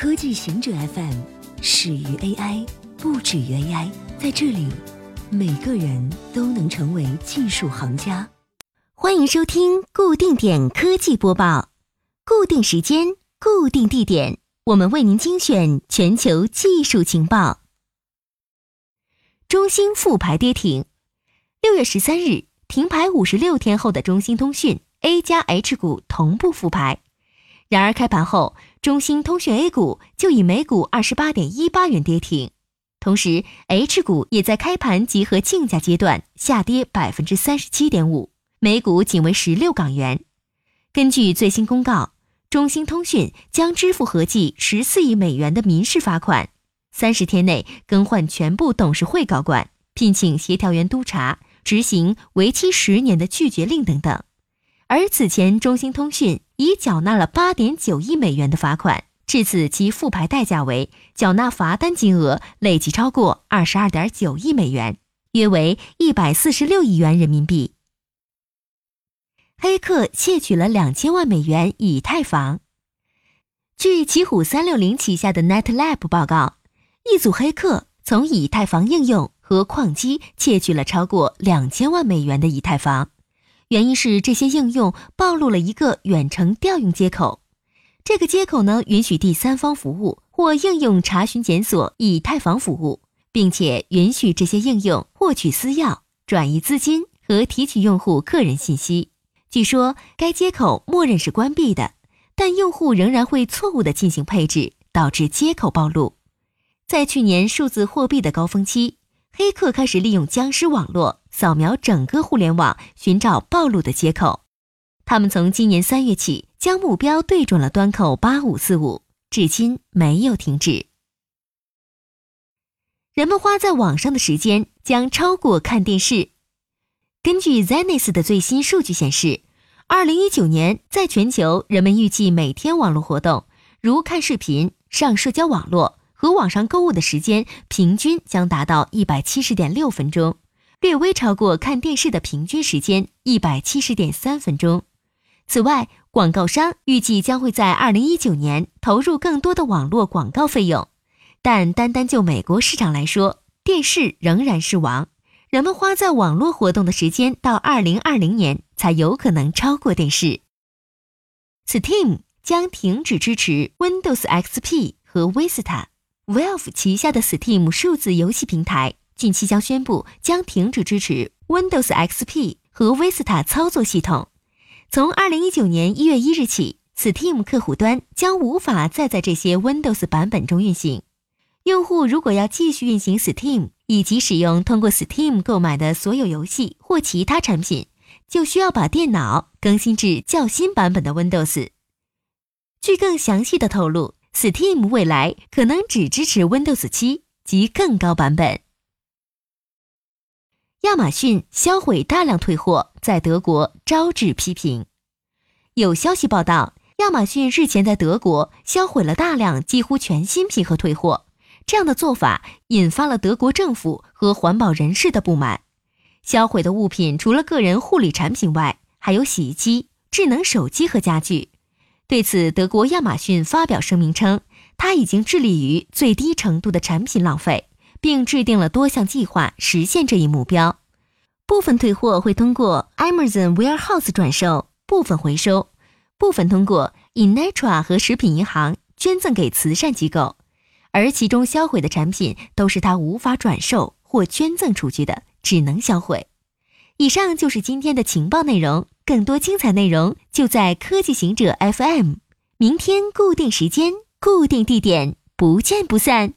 科技行者 FM 始于 AI，不止于 AI。在这里，每个人都能成为技术行家。欢迎收听固定点科技播报，固定时间，固定地点，我们为您精选全球技术情报。中兴复牌跌停，六月十三日停牌五十六天后的中兴通讯 A 加 H 股同步复牌。然而开盘后，中兴通讯 A 股就以每股二十八点一八元跌停，同时 H 股也在开盘集合竞价阶段下跌百分之三十七点五，每股仅为十六港元。根据最新公告，中兴通讯将支付合计十四亿美元的民事罚款，三十天内更换全部董事会高管，聘请协调员督查，执行为期十年的拒绝令等等。而此前，中兴通讯已缴纳了八点九亿美元的罚款，至此其复牌代价为缴纳罚单金额累计超过二十二点九亿美元，约为一百四十六亿元人民币。黑客窃取了两千万美元以太坊。据奇虎三六零旗下的 NetLab 报告，一组黑客从以太坊应用和矿机窃取了超过两千万美元的以太坊。原因是这些应用暴露了一个远程调用接口，这个接口呢允许第三方服务或应用查询检索以太坊服务，并且允许这些应用获取私钥、转移资金和提取用户个人信息。据说该接口默认是关闭的，但用户仍然会错误的进行配置，导致接口暴露。在去年数字货币的高峰期。黑客开始利用僵尸网络扫描整个互联网，寻找暴露的接口。他们从今年三月起将目标对准了端口八五四五，至今没有停止。人们花在网上的时间将超过看电视。根据 Zenith 的最新数据显示，二零一九年在全球，人们预计每天网络活动，如看视频、上社交网络。和网上购物的时间平均将达到一百七十点六分钟，略微超过看电视的平均时间一百七十点三分钟。此外，广告商预计将会在二零一九年投入更多的网络广告费用。但单单就美国市场来说，电视仍然是王。人们花在网络活动的时间到二零二零年才有可能超过电视。Steam 将停止支持 Windows XP 和 Vista。Valve 旗下的 Steam 数字游戏平台近期将宣布将停止支持 Windows XP 和 Vista 操作系统。从2019年1月1日起，Steam 客户端将无法再在这些 Windows 版本中运行。用户如果要继续运行 Steam 以及使用通过 Steam 购买的所有游戏或其他产品，就需要把电脑更新至较新版本的 Windows。据更详细的透露。Steam 未来可能只支持 Windows 7及更高版本。亚马逊销毁大量退货，在德国招致批评。有消息报道，亚马逊日前在德国销毁了大量几乎全新品和退货，这样的做法引发了德国政府和环保人士的不满。销毁的物品除了个人护理产品外，还有洗衣机、智能手机和家具。对此，德国亚马逊发表声明称，它已经致力于最低程度的产品浪费，并制定了多项计划实现这一目标。部分退货会通过 Amazon Warehouse 转售，部分回收，部分通过 Inetra 和食品银行捐赠给慈善机构，而其中销毁的产品都是他无法转售或捐赠出去的，只能销毁。以上就是今天的情报内容。更多精彩内容就在科技行者 FM，明天固定时间、固定地点，不见不散。